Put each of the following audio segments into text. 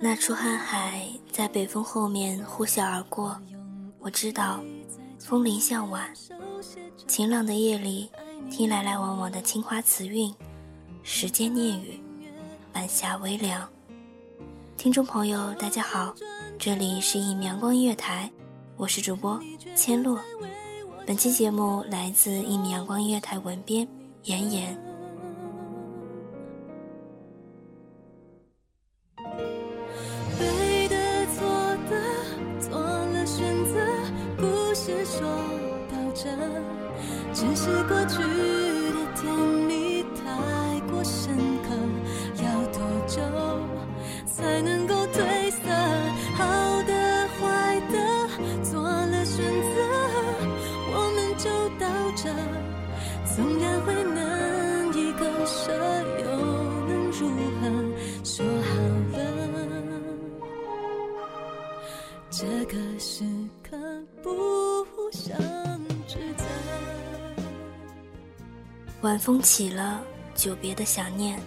那出瀚海在北风后面呼啸而过，我知道，风铃向晚，晴朗的夜里，听来来往往的青花瓷韵，时间念语，晚霞微凉。听众朋友，大家好，这里是一米阳光音乐台，我是主播千落。本期节目来自一米阳光音乐台文编妍妍。纵然会难以割舍，又能如何？说好了。这个时刻不想指责。晚风起了，久别的想念，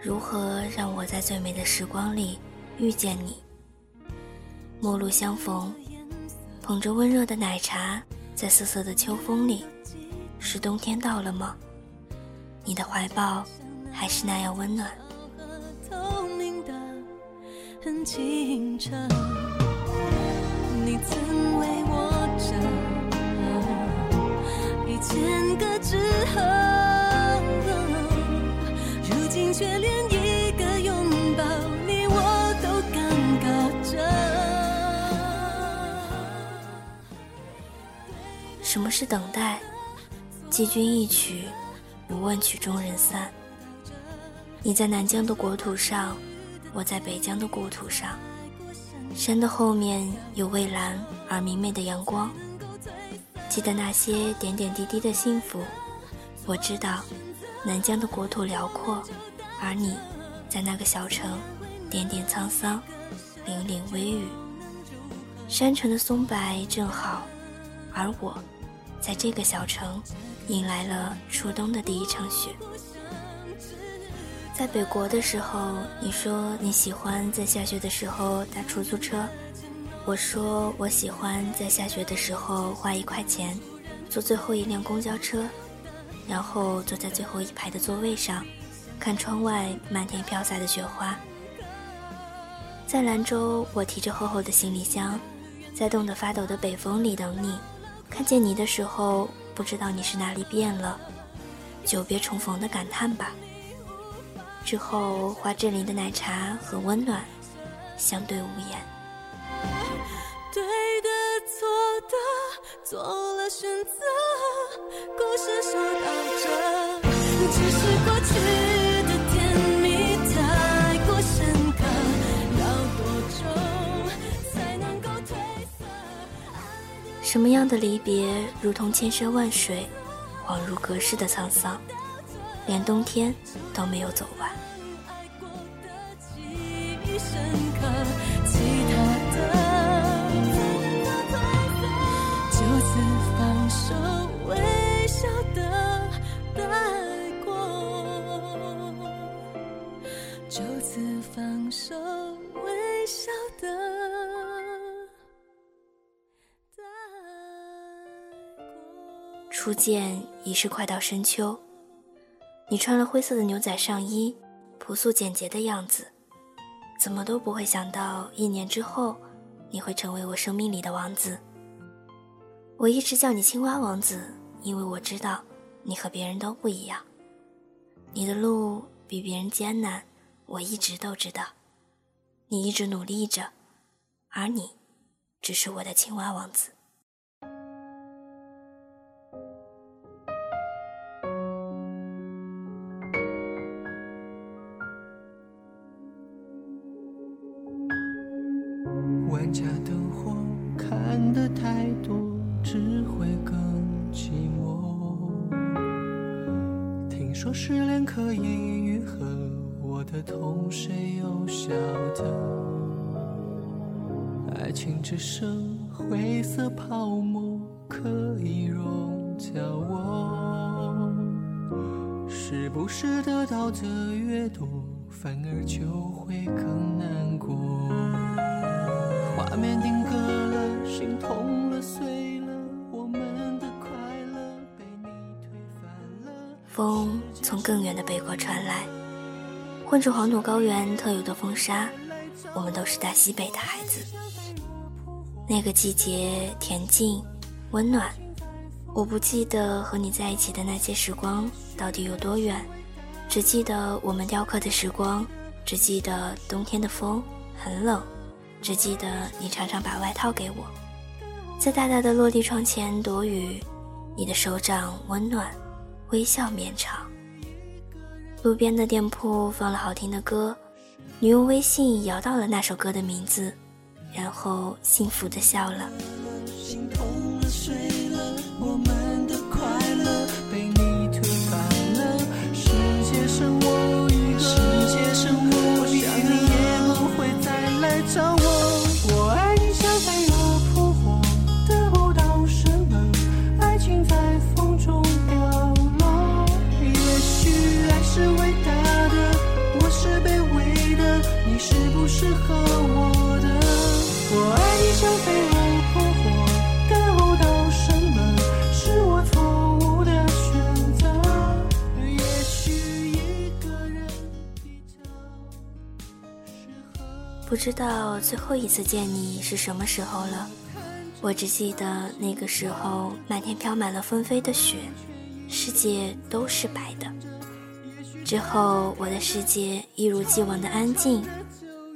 如何让我在最美的时光里遇见你？陌路相逢，捧着温热的奶茶，在瑟瑟的秋风里，是冬天到了吗？你的怀抱还是那样温暖。透明的，很清澈。你曾为我着，一千个之后，如今却连一个拥抱你我都尴尬着。什么是等待？寄君一曲，不问曲终人散。你在南疆的国土上，我在北疆的故土上。山的后面有蔚蓝而明媚的阳光。记得那些点点滴滴的幸福。我知道，南疆的国土辽阔，而你，在那个小城，点点沧桑，凛凛微雨。山城的松柏正好，而我，在这个小城，迎来了初冬的第一场雪。在北国的时候，你说你喜欢在下雪的时候打出租车，我说我喜欢在下雪的时候花一块钱，坐最后一辆公交车，然后坐在最后一排的座位上，看窗外漫天飘洒的雪花。在兰州，我提着厚厚的行李箱，在冻得发抖的北风里等你，看见你的时候，不知道你是哪里变了，久别重逢的感叹吧。之后，花这里的奶茶和温暖，相对无言。对的，错的，做了选择，故事说到这，只是过去什么样的离别，如同千山万水，恍如隔世的沧桑，连冬天都没有走完。初见已是快到深秋，你穿了灰色的牛仔上衣，朴素简洁的样子，怎么都不会想到一年之后，你会成为我生命里的王子。我一直叫你青蛙王子，因为我知道你和别人都不一样，你的路比别人艰难，我一直都知道，你一直努力着，而你，只是我的青蛙王子。爱情只剩灰色泡沫，可以溶掉我。是不是得到的越多，反而就会更难过？画面定格了，心痛了，碎了，我们的快乐被你推翻了。风从更远的北国传来，混着黄土高原特有的风沙。我们都是大西北的孩子，那个季节恬静温暖。我不记得和你在一起的那些时光到底有多远，只记得我们雕刻的时光，只记得冬天的风很冷。只记得你常常把外套给我，在大大的落地窗前躲雨，你的手掌温暖，微笑绵长。路边的店铺放了好听的歌，你用微信摇到了那首歌的名字，然后幸福的笑了。不知道最后一次见你是什么时候了，我只记得那个时候满天飘满了纷飞的雪，世界都是白的。之后我的世界一如既往的安静，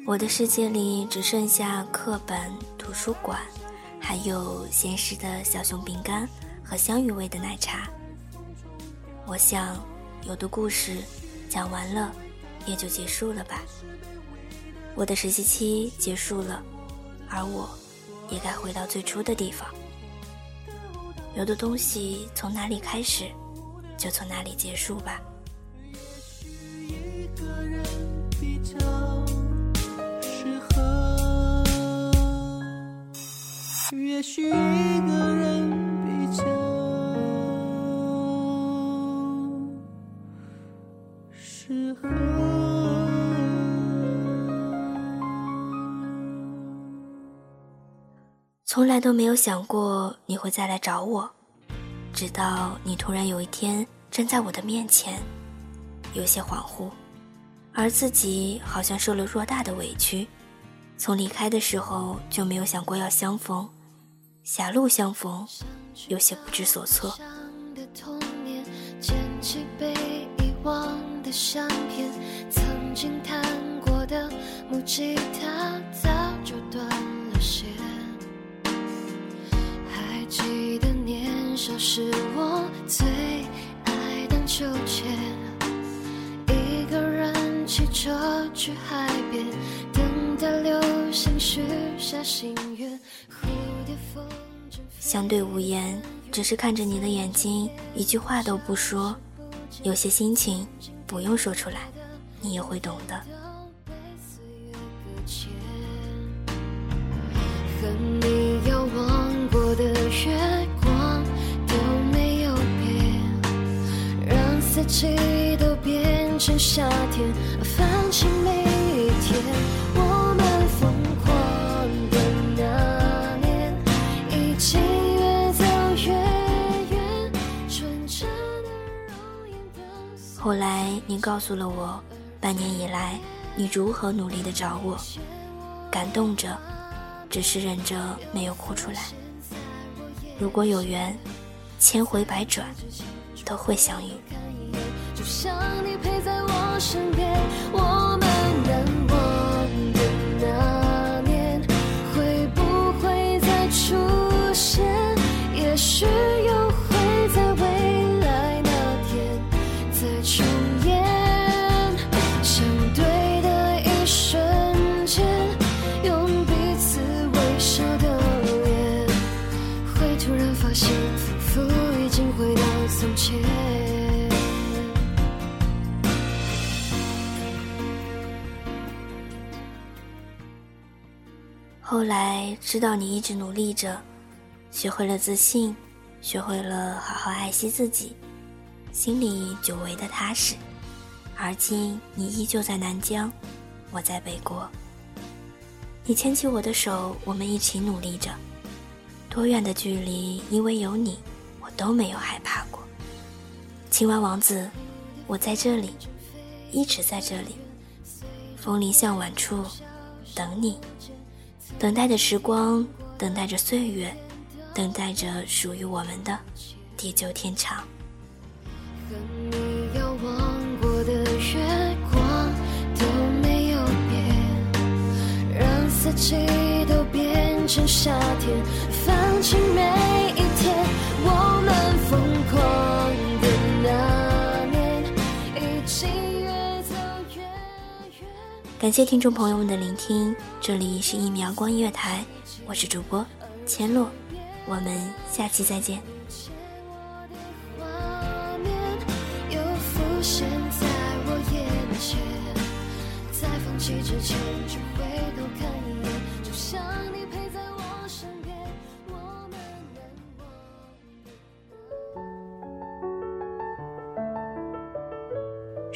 我的世界里只剩下课本、图书馆，还有闲时的小熊饼干和香芋味的奶茶。我想，有的故事讲完了，也就结束了吧。我的实习期结束了，而我，也该回到最初的地方。有的东西从哪里开始，就从哪里结束吧。也许一个人比较适合。从来都没有想过你会再来找我，直到你突然有一天站在我的面前，有些恍惚，而自己好像受了偌大的委屈。从离开的时候就没有想过要相逢，狭路相逢，有些不知所措。曾经弹过的木吉他记得年少时我最爱荡秋千，一个人骑车去海边，等待流星许下心愿。蝴蝶风相对无言，只是看着你的眼睛，一句话都不说。有些心情不用说出来，你也会懂的。和你过的月光都没有变，让四季都变成夏天，放晴每一天。我们疯狂的那年，已经越走越远，纯真的容颜后来你告诉了我，半年以来你如何努力的找我，感动着，只是忍着没有哭出来。如果有缘，千回百转，都会相遇。就像你陪在我身边，我后来知道你一直努力着，学会了自信，学会了好好爱惜自己，心里久违的踏实。而今你依旧在南疆，我在北国。你牵起我的手，我们一起努力着。多远的距离，因为有你，我都没有害怕过。青蛙王子，我在这里，一直在这里。风铃向晚处，等你。等待的时光，等待着岁月，等待着属于我们的地久天长。和你遥望过的月光都没有变，让四季都变成夏天，放晴每一天。我们疯狂的那年，已经越走越远。感谢听众朋友们的聆听，这里是一米阳光音乐台，我是主播千落，我们下期再见。